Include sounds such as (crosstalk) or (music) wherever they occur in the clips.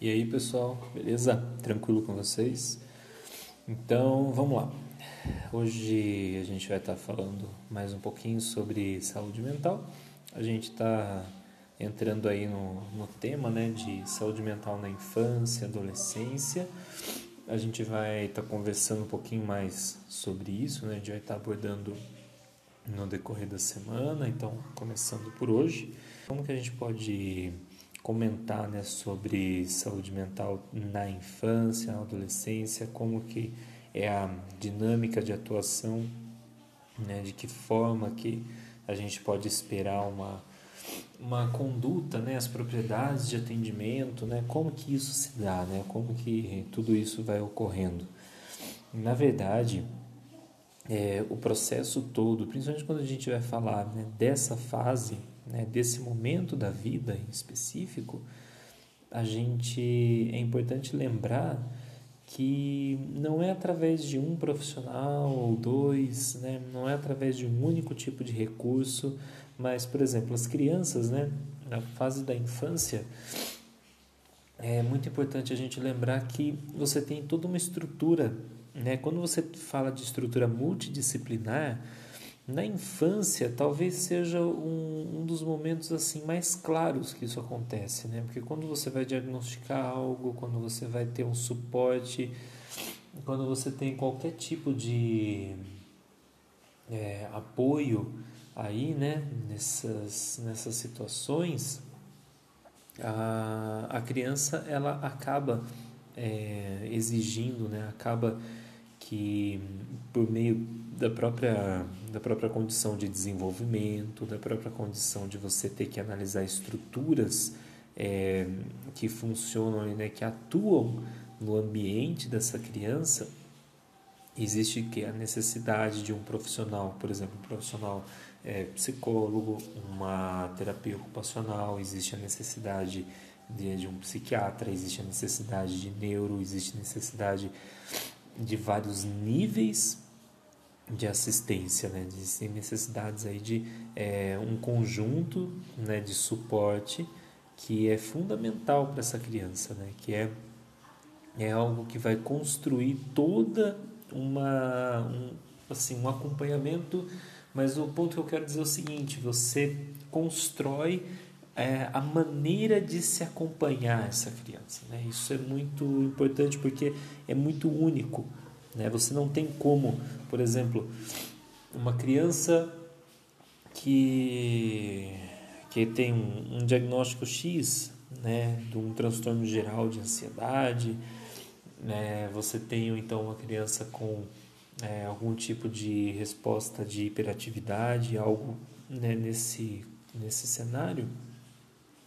E aí, pessoal, beleza? Tranquilo com vocês? Então, vamos lá. Hoje a gente vai estar falando mais um pouquinho sobre saúde mental. A gente está entrando aí no, no tema né, de saúde mental na infância, adolescência. A gente vai estar conversando um pouquinho mais sobre isso, né? A gente vai estar abordando no decorrer da semana, então começando por hoje. Como que a gente pode comentar né, sobre saúde mental na infância, na adolescência, como que é a dinâmica de atuação, né, de que forma que a gente pode esperar uma, uma conduta, né, as propriedades de atendimento, né, como que isso se dá, né, como que tudo isso vai ocorrendo. Na verdade, é, o processo todo, principalmente quando a gente vai falar né, dessa fase né, desse momento da vida em específico, a gente é importante lembrar que não é através de um profissional ou dois, né, não é através de um único tipo de recurso, mas, por exemplo, as crianças, né, na fase da infância, é muito importante a gente lembrar que você tem toda uma estrutura. Né? Quando você fala de estrutura multidisciplinar, na infância, talvez seja um, um, dos momentos assim mais claros que isso acontece, né? Porque quando você vai diagnosticar algo, quando você vai ter um suporte, quando você tem qualquer tipo de é, apoio aí, né? Nessas, nessas situações, a, a criança ela acaba é, exigindo, né? Acaba que por meio da própria, da própria condição de desenvolvimento, da própria condição de você ter que analisar estruturas é, que funcionam e né, que atuam no ambiente dessa criança, existe que a necessidade de um profissional, por exemplo, um profissional é, psicólogo, uma terapia ocupacional, existe a necessidade de, de um psiquiatra, existe a necessidade de neuro, existe necessidade de vários níveis de assistência, né? Existem necessidades aí de é, um conjunto né, de suporte que é fundamental para essa criança, né? Que é, é algo que vai construir toda uma um, assim um acompanhamento, mas o ponto que eu quero dizer é o seguinte: você constrói é, a maneira de se acompanhar essa criança, né? Isso é muito importante porque é muito único. Né? Você não tem como, por exemplo, uma criança que, que tem um, um diagnóstico X, né, de um transtorno geral de ansiedade, né, você tem então uma criança com é, algum tipo de resposta de hiperatividade, algo né, nesse, nesse cenário,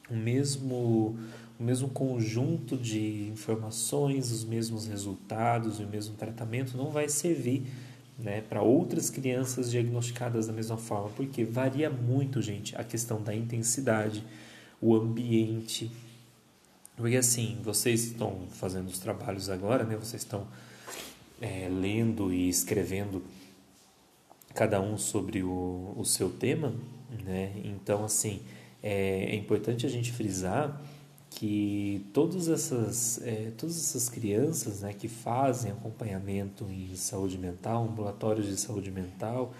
o mesmo o mesmo conjunto de informações, os mesmos resultados, o mesmo tratamento não vai servir né, para outras crianças diagnosticadas da mesma forma, porque varia muito, gente, a questão da intensidade, o ambiente. Porque assim, vocês estão fazendo os trabalhos agora, né? Vocês estão é, lendo e escrevendo cada um sobre o, o seu tema, né? Então, assim, é, é importante a gente frisar que todas essas, é, todas essas crianças né, que fazem acompanhamento em saúde mental, ambulatórios de saúde mental,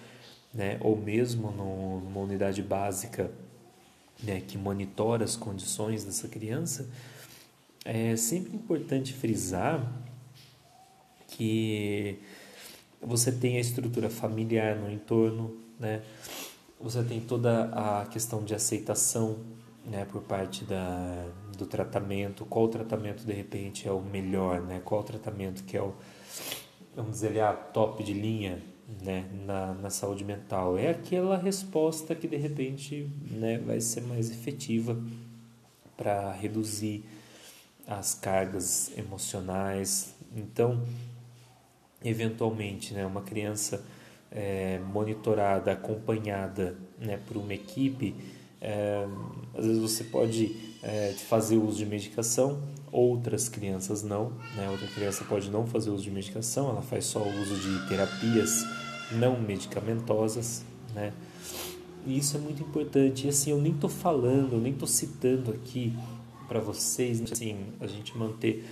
né, ou mesmo no, numa unidade básica né, que monitora as condições dessa criança, é sempre importante frisar que você tem a estrutura familiar no entorno, né? Você tem toda a questão de aceitação né, por parte da, do tratamento, qual tratamento de repente é o melhor, né, qual tratamento que é o, vamos dizer, a top de linha né, na, na saúde mental. É aquela resposta que de repente né, vai ser mais efetiva para reduzir as cargas emocionais. Então, eventualmente, né, uma criança é, monitorada, acompanhada né, por uma equipe, é, às vezes você pode é, fazer uso de medicação, outras crianças não. Né? Outra criança pode não fazer uso de medicação, ela faz só uso de terapias não medicamentosas. Né? E isso é muito importante. E assim, eu nem estou falando, eu nem estou citando aqui para vocês, assim, a gente manter,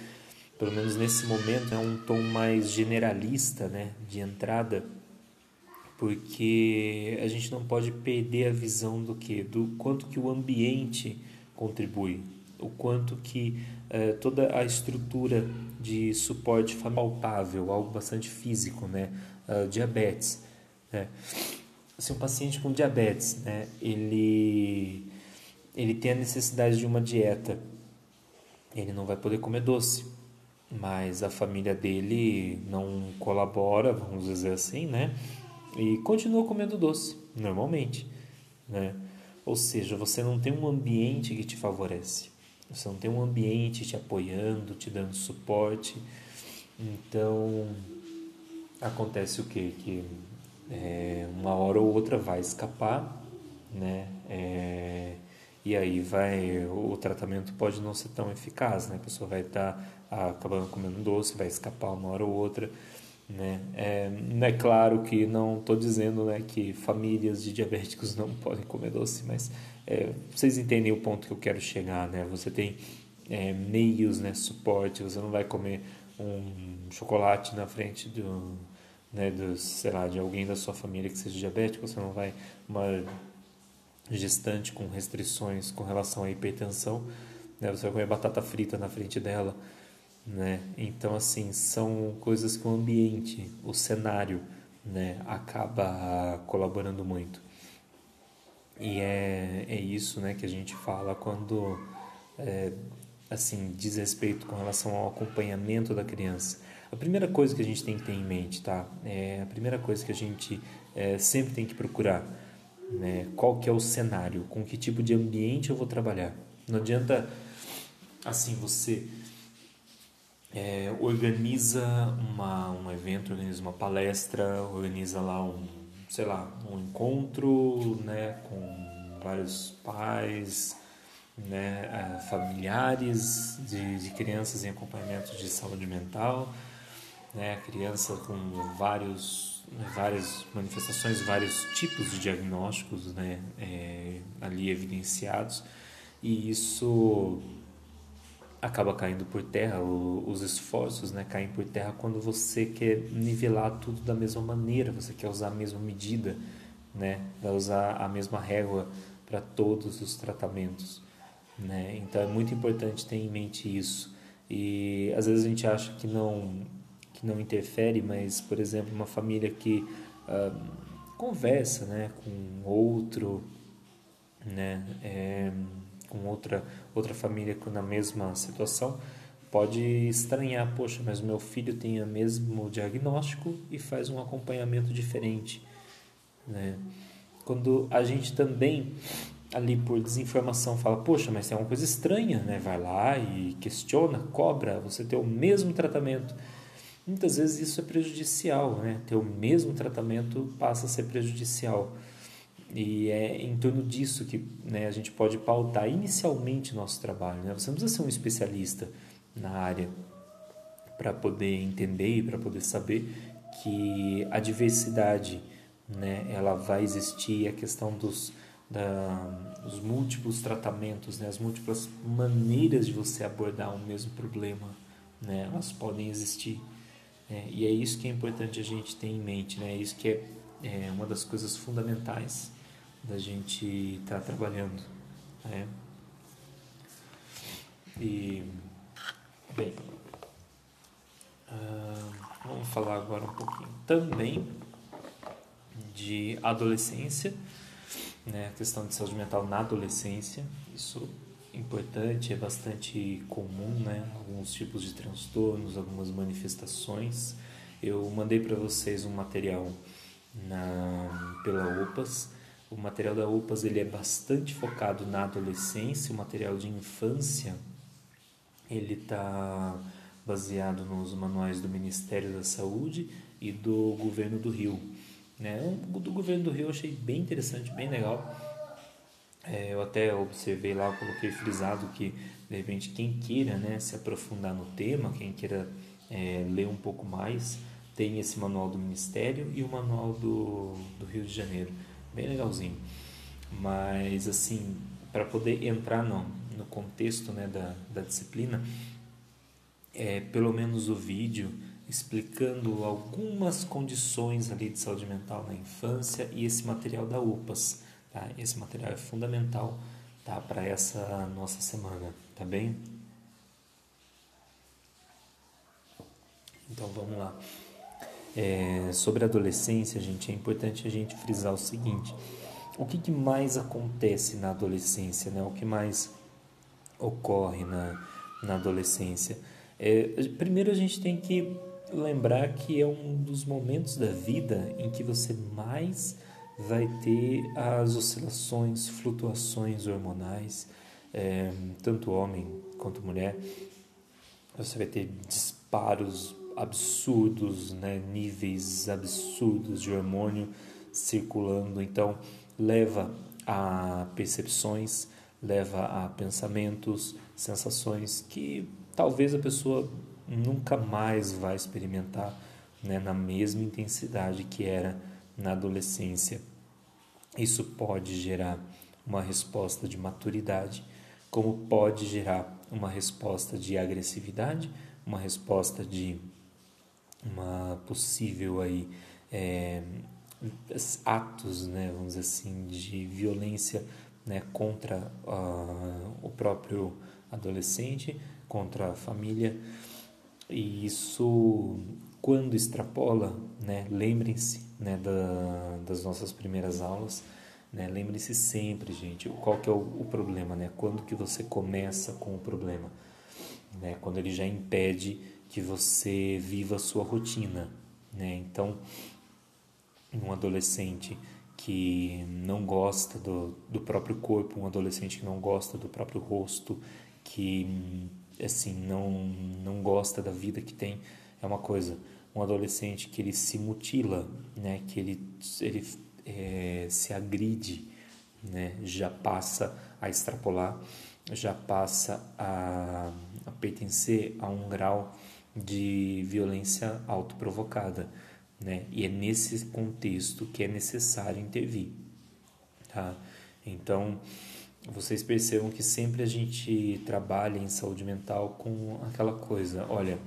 pelo menos nesse momento, é um tom mais generalista, né, de entrada, porque a gente não pode perder a visão do que, do quanto que o ambiente contribui, o quanto que eh, toda a estrutura de suporte palpável, algo bastante físico, né, uh, diabetes, né, assim, um paciente com diabetes, né, ele ele tem a necessidade de uma dieta, ele não vai poder comer doce, mas a família dele não colabora, vamos dizer assim, né? E continua comendo doce, normalmente, né? Ou seja, você não tem um ambiente que te favorece. Você não tem um ambiente te apoiando, te dando suporte. Então, acontece o quê? Que é, uma hora ou outra vai escapar, né? É, e aí vai o tratamento pode não ser tão eficaz, né? A pessoa vai estar tá, acabando comendo doce, vai escapar uma hora ou outra, né? É, é claro que não estou dizendo né, que famílias de diabéticos (laughs) não podem comer doce, mas é, vocês entendem o ponto que eu quero chegar, né? Você tem é, meios, né, suporte, você não vai comer um chocolate na frente do, né, do, sei lá, de alguém da sua família que seja diabético, você não vai uma gestante com restrições com relação à hipertensão, né? Você vai comer batata frita na frente dela, né? Então assim são coisas que o ambiente, o cenário, né, acaba colaborando muito. E é, é isso, né, que a gente fala quando é, assim diz respeito com relação ao acompanhamento da criança. A primeira coisa que a gente tem que ter em mente, tá? É a primeira coisa que a gente é, sempre tem que procurar né? Qual que é o cenário? Com que tipo de ambiente eu vou trabalhar? Não adianta assim você é, organiza uma, um evento, organiza uma palestra, organiza lá um, sei lá, um encontro, né, com vários pais, né, é, familiares de, de crianças em acompanhamento de saúde mental, né, criança com vários várias manifestações, vários tipos de diagnósticos né, é, ali evidenciados. E isso acaba caindo por terra, o, os esforços né, caem por terra quando você quer nivelar tudo da mesma maneira, você quer usar a mesma medida, né, usar a mesma régua para todos os tratamentos. Né? Então é muito importante ter em mente isso. E às vezes a gente acha que não que não interfere, mas, por exemplo, uma família que uh, conversa né, com outro, né, é, com outra, outra família na mesma situação, pode estranhar, poxa, mas meu filho tem o mesmo diagnóstico e faz um acompanhamento diferente. Né? Quando a gente também ali por desinformação fala, poxa, mas tem uma coisa estranha, né? Vai lá e questiona, cobra, você tem o mesmo tratamento muitas vezes isso é prejudicial, né? Ter o mesmo tratamento passa a ser prejudicial. E é em torno disso que né, a gente pode pautar inicialmente nosso trabalho. Né? Você não precisa ser um especialista na área para poder entender e para poder saber que a diversidade né, ela vai existir, a questão dos, da, dos múltiplos tratamentos, né, as múltiplas maneiras de você abordar o mesmo problema, né, elas podem existir. É, e é isso que é importante a gente ter em mente, né? É isso que é, é uma das coisas fundamentais da gente estar tá trabalhando. Né? E, bem, uh, vamos falar agora um pouquinho também de adolescência, né? A questão de saúde mental na adolescência. Isso importante, é bastante comum, né? Alguns tipos de transtornos, algumas manifestações. Eu mandei para vocês um material na, pela UPAS. O material da UPAS ele é bastante focado na adolescência, o material de infância ele está baseado nos manuais do Ministério da Saúde e do Governo do Rio. Né? O do Governo do Rio eu achei bem interessante, bem legal é, eu até observei lá, coloquei frisado que de repente quem queira né, se aprofundar no tema, quem queira é, ler um pouco mais, tem esse manual do Ministério e o manual do, do Rio de Janeiro, bem legalzinho. Mas assim, para poder entrar no, no contexto né, da, da disciplina, é, pelo menos o vídeo explicando algumas condições ali de saúde mental na infância e esse material da UPAS. Tá? Esse material é fundamental tá? para essa nossa semana, tá bem? Então vamos lá. É, sobre a adolescência, gente, é importante a gente frisar o seguinte: o que, que mais acontece na adolescência, né? O que mais ocorre na, na adolescência? É, primeiro a gente tem que lembrar que é um dos momentos da vida em que você mais vai ter as oscilações, flutuações hormonais, é, tanto homem quanto mulher. Você vai ter disparos absurdos, né? níveis absurdos de hormônio circulando. Então, leva a percepções, leva a pensamentos, sensações que talvez a pessoa nunca mais vai experimentar né, na mesma intensidade que era na adolescência. Isso pode gerar uma resposta de maturidade, como pode gerar uma resposta de agressividade, uma resposta de uma possível aí é, atos, né, vamos dizer assim, de violência né, contra uh, o próprio adolescente, contra a família. E isso, quando extrapola, né, lembrem-se né, da, das nossas primeiras aulas, né, lembrem-se sempre, gente, qual que é o, o, problema, né? Quando que você começa com o problema? Né? Quando ele já impede que você viva a sua rotina, né? Então, um adolescente que não gosta do, do próprio corpo, um adolescente que não gosta do próprio rosto, que assim não não gosta da vida que tem é uma coisa. Um adolescente que ele se mutila né? Que ele ele é, se agride né? Já passa a extrapolar já passa a, a pertencer a um grau de violência autoprovocada né e é nesse contexto que é necessário intervir tá então vocês percebam que sempre a gente trabalha em saúde mental com aquela coisa, olha,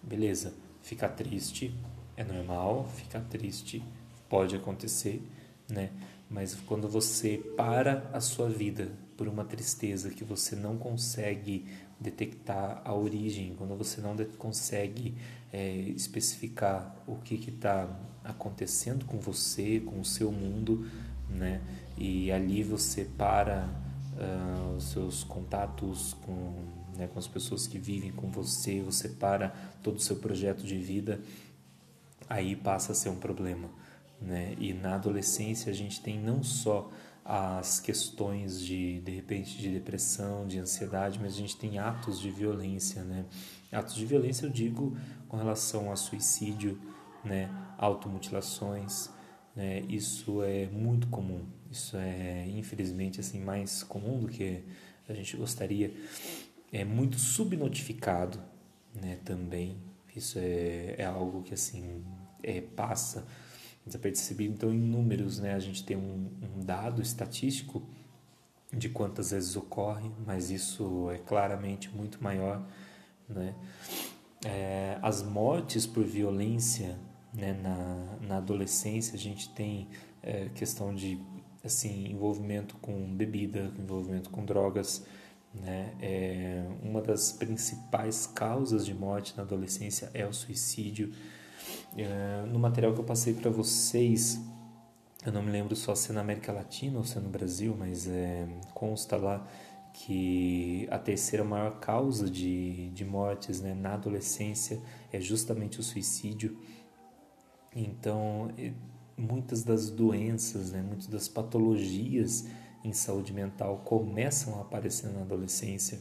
beleza, ficar triste é normal, ficar triste pode acontecer, né? Mas quando você para a sua vida por uma tristeza que você não consegue detectar a origem, quando você não consegue é, especificar o que está acontecendo com você, com o seu mundo, né? E ali você para uh, os seus contatos com, né, com as pessoas que vivem com você, você para todo o seu projeto de vida, aí passa a ser um problema. Né? E na adolescência a gente tem não só as questões de de repente de depressão, de ansiedade, mas a gente tem atos de violência, né? Atos de violência eu digo com relação a suicídio, né? Automutilações, né? Isso é muito comum. Isso é infelizmente assim mais comum do que a gente gostaria. É muito subnotificado, né? Também isso é, é algo que assim é, passa desapercebido. Então, em números, né? A gente tem um, um dado estatístico de quantas vezes ocorre, mas isso é claramente muito maior, né? É, as mortes por violência né, na, na adolescência a gente tem é, questão de assim envolvimento com bebida, envolvimento com drogas, né? É, uma das principais causas de morte na adolescência é o suicídio. É, no material que eu passei para vocês, eu não me lembro só se é na América Latina ou se é no Brasil, mas é, consta lá que a terceira maior causa de, de mortes né, na adolescência é justamente o suicídio. Então, muitas das doenças, né, muitas das patologias em saúde mental começam a aparecer na adolescência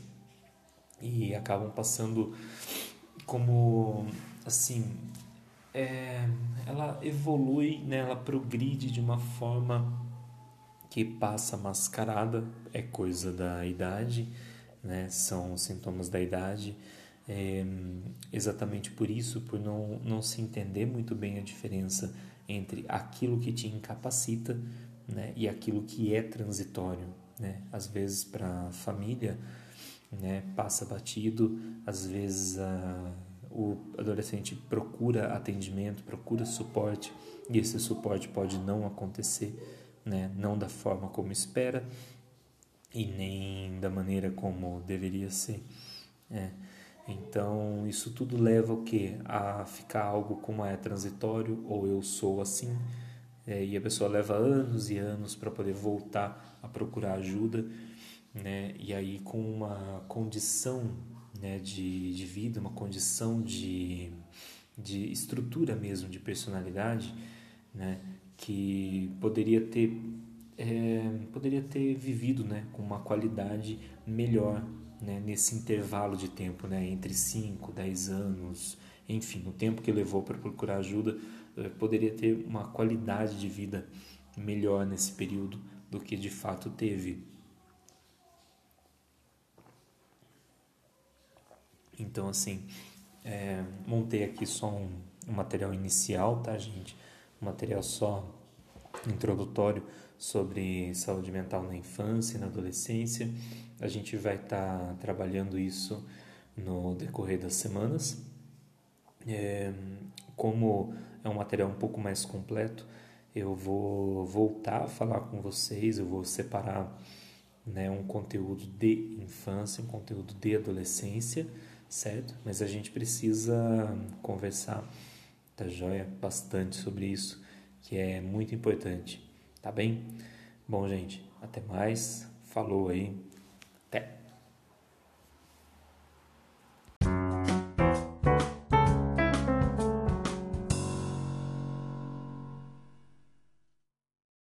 e acabam passando como assim é, ela evolui, né, ela progride de uma forma que passa mascarada, é coisa da idade, né, são sintomas da idade é, exatamente por isso, por não, não se entender muito bem a diferença entre aquilo que te incapacita né, e aquilo que é transitório. né? Às vezes para a família, né, passa batido, às vezes o adolescente procura atendimento, procura suporte e esse suporte pode não acontecer, né, não da forma como espera e nem da maneira como deveria ser. Né? Então isso tudo leva o que a ficar algo como é transitório ou eu sou assim é, e a pessoa leva anos e anos para poder voltar a procurar ajuda né? E aí com uma condição né, de, de vida, uma condição de, de estrutura mesmo, de personalidade, né, que poderia ter é, poderia ter vivido né, com uma qualidade melhor né, nesse intervalo de tempo, né, entre 5, 10 anos, enfim, o tempo que levou para procurar ajuda, é, poderia ter uma qualidade de vida melhor nesse período do que de fato teve. Então, assim, é, montei aqui só um, um, material inicial, tá, gente? Um material só introdutório sobre saúde mental na infância e na adolescência. A gente vai estar tá trabalhando isso no decorrer das semanas. É, como é um material um pouco mais completo, eu vou voltar a falar com vocês, eu vou separar né, um conteúdo de infância, um conteúdo de adolescência certo? Mas a gente precisa conversar, tá joia? Bastante sobre isso, que é muito importante, tá bem? Bom, gente, até mais. Falou aí.